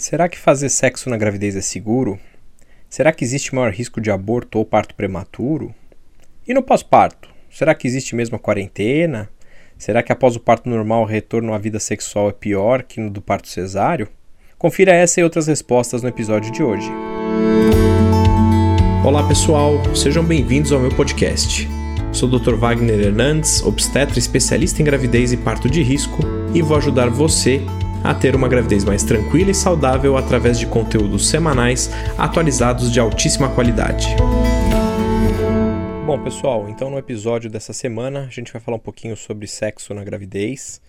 Será que fazer sexo na gravidez é seguro? Será que existe maior risco de aborto ou parto prematuro? E no pós-parto? Será que existe mesmo a quarentena? Será que após o parto normal o retorno à vida sexual é pior que no do parto cesáreo? Confira essa e outras respostas no episódio de hoje. Olá pessoal, sejam bem-vindos ao meu podcast. Sou o Dr. Wagner Hernandes, obstetra especialista em gravidez e parto de risco, e vou ajudar você a ter uma gravidez mais tranquila e saudável através de conteúdos semanais atualizados de altíssima qualidade. Bom, pessoal, então no episódio dessa semana a gente vai falar um pouquinho sobre sexo na gravidez.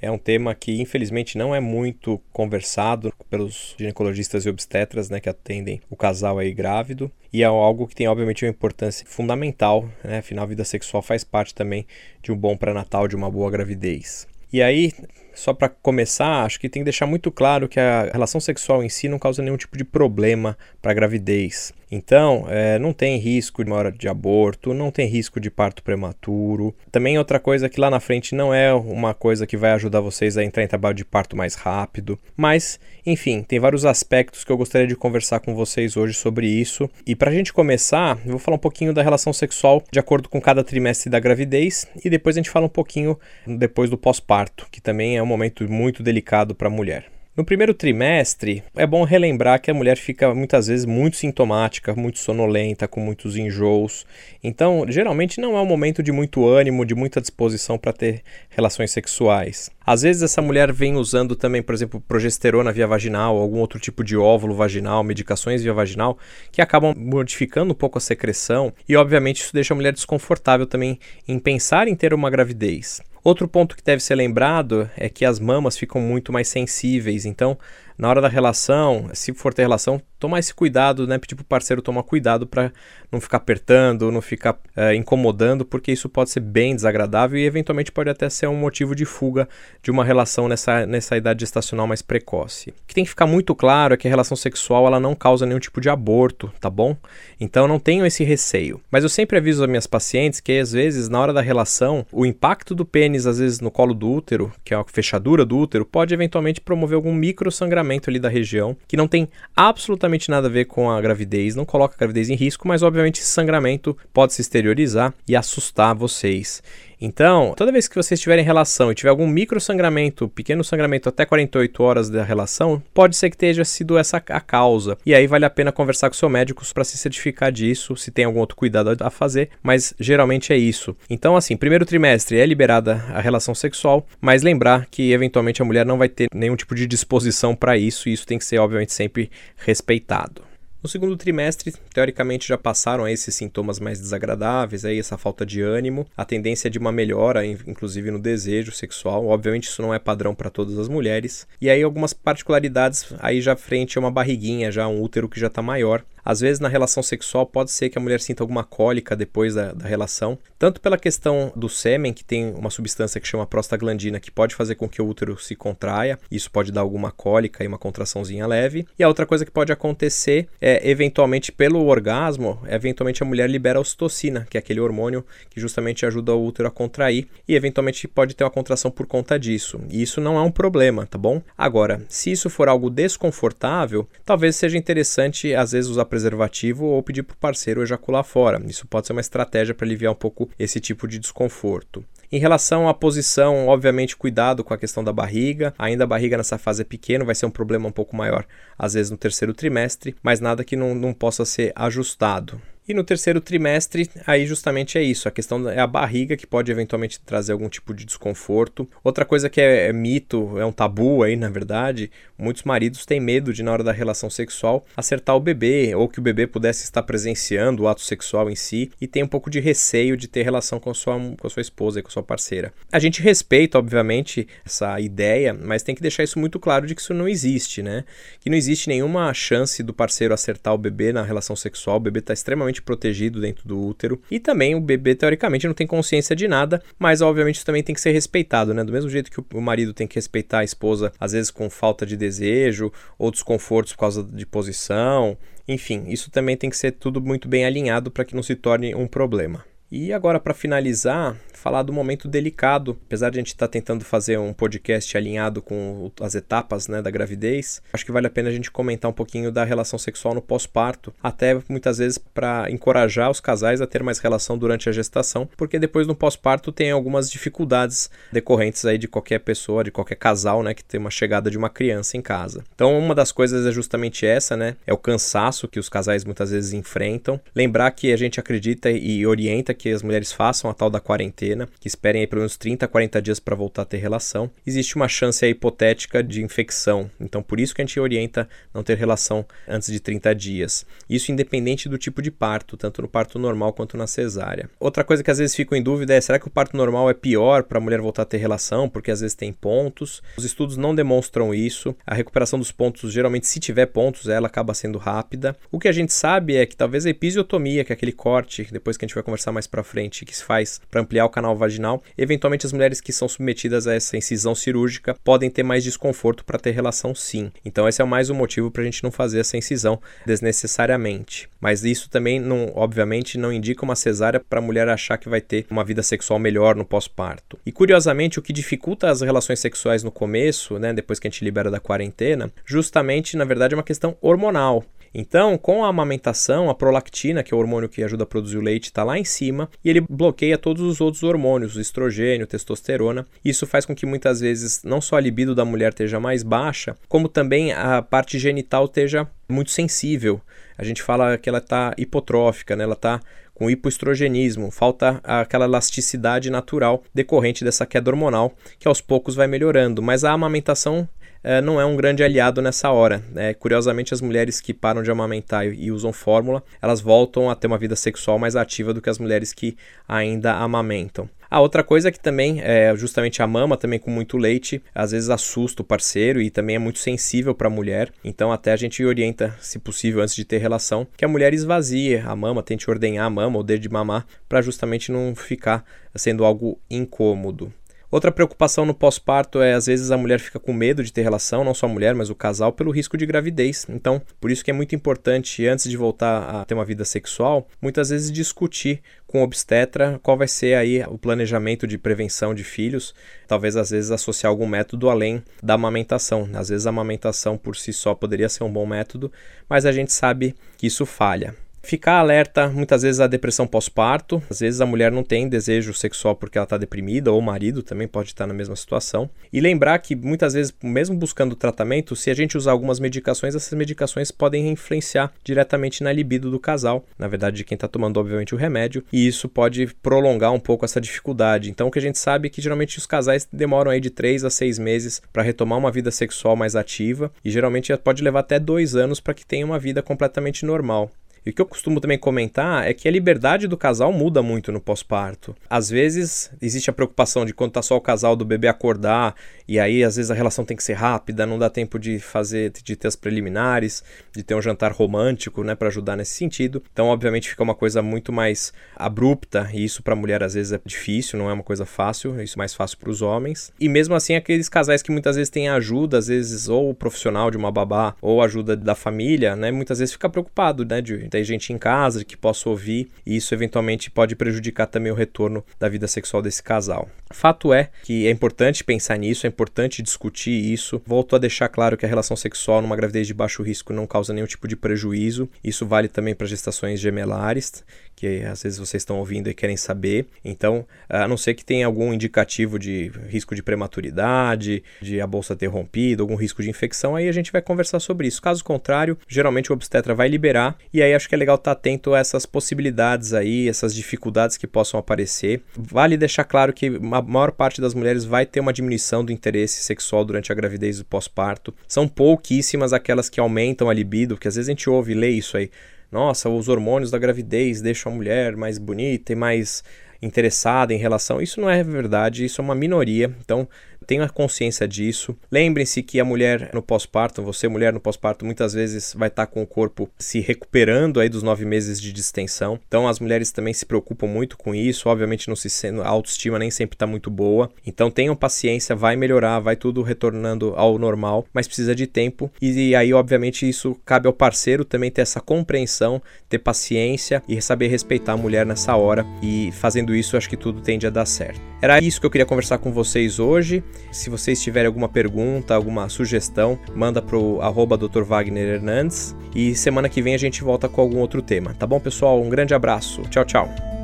É um tema que infelizmente não é muito conversado pelos ginecologistas e obstetras né, que atendem o casal aí grávido e é algo que tem obviamente uma importância fundamental, né? afinal a vida sexual faz parte também de um bom pré-natal, de uma boa gravidez. E aí, só para começar, acho que tem que deixar muito claro que a relação sexual em si não causa nenhum tipo de problema para a gravidez. Então, é, não tem risco de uma hora de aborto, não tem risco de parto prematuro. Também outra coisa que lá na frente não é uma coisa que vai ajudar vocês a entrar em trabalho de parto mais rápido. Mas, enfim, tem vários aspectos que eu gostaria de conversar com vocês hoje sobre isso. E para a gente começar, eu vou falar um pouquinho da relação sexual de acordo com cada trimestre da gravidez e depois a gente fala um pouquinho depois do pós-parto, que também é um momento muito delicado para a mulher. No primeiro trimestre, é bom relembrar que a mulher fica muitas vezes muito sintomática, muito sonolenta, com muitos enjoos. Então, geralmente não é um momento de muito ânimo, de muita disposição para ter relações sexuais. Às vezes essa mulher vem usando também, por exemplo, progesterona via vaginal, algum outro tipo de óvulo vaginal, medicações via vaginal, que acabam modificando um pouco a secreção e obviamente isso deixa a mulher desconfortável também em pensar em ter uma gravidez. Outro ponto que deve ser lembrado é que as mamas ficam muito mais sensíveis, então na hora da relação, se for ter relação, tomar esse cuidado, né? Pedir pro parceiro tomar cuidado para não ficar apertando, não ficar é, incomodando, porque isso pode ser bem desagradável e eventualmente pode até ser um motivo de fuga de uma relação nessa, nessa idade gestacional mais precoce. O que tem que ficar muito claro é que a relação sexual ela não causa nenhum tipo de aborto, tá bom? Então não tenham esse receio. Mas eu sempre aviso as minhas pacientes que às vezes na hora da relação, o impacto do pênis às vezes no colo do útero, que é a fechadura do útero, pode eventualmente promover algum micro sangramento sangramento ali da região, que não tem absolutamente nada a ver com a gravidez, não coloca a gravidez em risco, mas obviamente esse sangramento pode se exteriorizar e assustar vocês. Então, toda vez que vocês tiverem relação e tiver algum micro sangramento, pequeno sangramento até 48 horas da relação, pode ser que tenha sido essa a causa. E aí vale a pena conversar com seu médico para se certificar disso, se tem algum outro cuidado a fazer, mas geralmente é isso. Então, assim, primeiro trimestre é liberada a relação sexual, mas lembrar que eventualmente a mulher não vai ter nenhum tipo de disposição para isso, e isso tem que ser obviamente sempre respeitado. No segundo trimestre, teoricamente já passaram esses sintomas mais desagradáveis, aí essa falta de ânimo, a tendência de uma melhora, inclusive no desejo sexual. Obviamente isso não é padrão para todas as mulheres. E aí algumas particularidades aí já frente a uma barriguinha, já um útero que já está maior. Às vezes, na relação sexual, pode ser que a mulher sinta alguma cólica depois da, da, relação, tanto pela questão do sêmen, que tem uma substância que chama prostaglandina, que pode fazer com que o útero se contraia, isso pode dar alguma cólica e uma contraçãozinha leve. E a outra coisa que pode acontecer é, eventualmente, pelo orgasmo, eventualmente a mulher libera ocitocina, que é aquele hormônio que justamente ajuda o útero a contrair, e eventualmente pode ter uma contração por conta disso. E isso não é um problema, tá bom? Agora, se isso for algo desconfortável, talvez seja interessante, às vezes, usar preservativo ou pedir para o parceiro ejacular fora. Isso pode ser uma estratégia para aliviar um pouco esse tipo de desconforto. Em relação à posição, obviamente, cuidado com a questão da barriga. Ainda a barriga nessa fase é pequena, vai ser um problema um pouco maior, às vezes no terceiro trimestre, mas nada que não, não possa ser ajustado. E no terceiro trimestre, aí justamente é isso, a questão é a barriga que pode eventualmente trazer algum tipo de desconforto. Outra coisa que é, é, mito, é um tabu aí, na verdade, muitos maridos têm medo de na hora da relação sexual acertar o bebê ou que o bebê pudesse estar presenciando o ato sexual em si e tem um pouco de receio de ter relação com a sua, com a sua esposa e com a sua parceira. A gente respeita, obviamente, essa ideia, mas tem que deixar isso muito claro de que isso não existe, né? Que não existe nenhuma chance do parceiro acertar o bebê na relação sexual, o bebê está extremamente protegido dentro do útero. E também o bebê, teoricamente, não tem consciência de nada, mas obviamente isso também tem que ser respeitado, né? Do mesmo jeito que o marido tem que respeitar a esposa, às vezes com falta de desejo ou desconfortos por causa de posição. Enfim, isso também tem que ser tudo muito bem alinhado para que não se torne um problema. E agora, para finalizar, falar do momento delicado. Apesar de a gente estar tá tentando fazer um podcast alinhado com as etapas né, da gravidez, acho que vale a pena a gente comentar um pouquinho da relação sexual no pós-parto, até muitas vezes para encorajar os casais a ter mais relação durante a gestação, porque depois no pós-parto tem algumas dificuldades decorrentes aí de qualquer pessoa, de qualquer casal, né, que tem uma chegada de uma criança em casa. Então, uma das coisas é justamente essa, né, é o cansaço que os casais muitas vezes enfrentam. Lembrar que a gente acredita e orienta que as mulheres façam a tal da quarentena que esperem aí pelo menos 30 a 40 dias para voltar a ter relação, existe uma chance hipotética de infecção. Então, por isso que a gente orienta não ter relação antes de 30 dias. Isso independente do tipo de parto, tanto no parto normal quanto na cesárea. Outra coisa que às vezes fico em dúvida é: será que o parto normal é pior para a mulher voltar a ter relação, porque às vezes tem pontos? Os estudos não demonstram isso. A recuperação dos pontos, geralmente, se tiver pontos, ela acaba sendo rápida. O que a gente sabe é que talvez a episiotomia, que é aquele corte, depois que a gente vai conversar mais para frente, que se faz para ampliar o canal canal vaginal. Eventualmente, as mulheres que são submetidas a essa incisão cirúrgica podem ter mais desconforto para ter relação, sim. Então, esse é mais um motivo para a gente não fazer essa incisão desnecessariamente. Mas isso também, não, obviamente, não indica uma cesárea para a mulher achar que vai ter uma vida sexual melhor no pós-parto. E curiosamente, o que dificulta as relações sexuais no começo, né, depois que a gente libera da quarentena, justamente, na verdade, é uma questão hormonal. Então, com a amamentação, a prolactina, que é o hormônio que ajuda a produzir o leite, está lá em cima e ele bloqueia todos os outros hormônios, o estrogênio, testosterona. Isso faz com que muitas vezes não só a libido da mulher esteja mais baixa, como também a parte genital esteja muito sensível. A gente fala que ela está hipotrófica, né? ela está com hipoestrogenismo, falta aquela elasticidade natural decorrente dessa queda hormonal, que aos poucos vai melhorando. Mas a amamentação é, não é um grande aliado nessa hora. É, curiosamente, as mulheres que param de amamentar e, usam fórmula, elas voltam a ter uma vida sexual mais ativa do que as mulheres que ainda amamentam. A outra coisa é que também é justamente a mama também com muito leite, às vezes assusta o parceiro e também é muito sensível para a mulher. Então até a gente orienta, se possível, antes de ter relação, que a mulher esvazie a mama, tente ordenhar a mama ou de mamar, para justamente não ficar sendo algo incômodo. Outra preocupação no pós-parto é às vezes a mulher fica com medo de ter relação, não só a mulher, mas o casal, pelo risco de gravidez. Então, por isso que é muito importante, antes de voltar a ter uma vida sexual, muitas vezes discutir com o obstetra qual vai ser aí o planejamento de prevenção de filhos, talvez às vezes associar algum método além da amamentação. Às vezes a amamentação por si só poderia ser um bom método, mas a gente sabe que isso falha. Ficar alerta muitas vezes à depressão pós-parto. Às vezes a mulher não tem desejo sexual porque ela está deprimida, ou o marido também pode estar na mesma situação. E lembrar que muitas vezes, mesmo buscando tratamento, se a gente usar algumas medicações, essas medicações podem influenciar diretamente na libido do casal, na verdade, de quem está tomando, obviamente, o remédio, e isso pode prolongar um pouco essa dificuldade. Então, o que a gente sabe é que geralmente os casais demoram aí de 3 a 6 meses para retomar uma vida sexual mais ativa, e geralmente pode levar até dois anos para que tenha uma vida completamente normal. E o que eu costumo também comentar é que a liberdade do casal muda muito no pós-parto. Às vezes existe a preocupação de quando tá só o casal do bebê acordar e aí às vezes a relação tem que ser rápida, não dá tempo de fazer de ter as preliminares, de ter um jantar romântico, né, para ajudar nesse sentido. Então, obviamente fica uma coisa muito mais abrupta e isso para mulher às vezes é difícil, não é uma coisa fácil, isso é mais fácil para os homens. E mesmo assim aqueles casais que muitas vezes têm ajuda, às vezes ou profissional de uma babá ou ajuda da família, né, muitas vezes fica preocupado, né, de ter gente em casa que possa ouvir, e isso eventualmente pode prejudicar também o retorno da vida sexual desse casal. Fato é que é importante pensar nisso, é importante discutir isso. Volto a deixar claro que a relação sexual numa gravidez de baixo risco não causa nenhum tipo de prejuízo. Isso vale também para gestações gemelares, que às vezes vocês estão ouvindo e querem saber. Então, a não ser que tenha algum indicativo de risco de prematuridade, de a bolsa ter rompido, algum risco de infecção, aí a gente vai conversar sobre isso. Caso contrário, geralmente o obstetra vai liberar e aí acho que é legal estar atento a essas possibilidades aí, essas dificuldades que possam aparecer. Vale deixar claro que a maior parte das mulheres vai ter uma diminuição do interesse sexual durante a gravidez e pós-parto. São pouquíssimas aquelas que aumentam a libido, porque às vezes a gente ouve e lê isso aí nossa, os hormônios da gravidez deixam a mulher mais bonita e mais interessada em relação. Isso não é verdade, isso é uma minoria. Então, Tenha consciência disso. Lembrem-se que a mulher no pós-parto, você mulher no pós-parto, muitas vezes vai estar com o corpo se recuperando aí dos nove meses de distensão. Então as mulheres também se preocupam muito com isso. Obviamente não se a autoestima nem sempre está muito boa. Então tenham paciência, vai melhorar, vai tudo retornando ao normal, mas precisa de tempo. E aí, obviamente, isso cabe ao parceiro também ter essa compreensão, ter paciência e saber respeitar a mulher nessa hora. E fazendo isso, acho que tudo tende a dar certo. Era isso que eu queria conversar com vocês hoje. Se vocês tiverem alguma pergunta, alguma sugestão, manda pro arroba Dr. Wagner Hernandes. E semana que vem a gente volta com algum outro tema. Tá bom, pessoal? Um grande abraço. Tchau, tchau.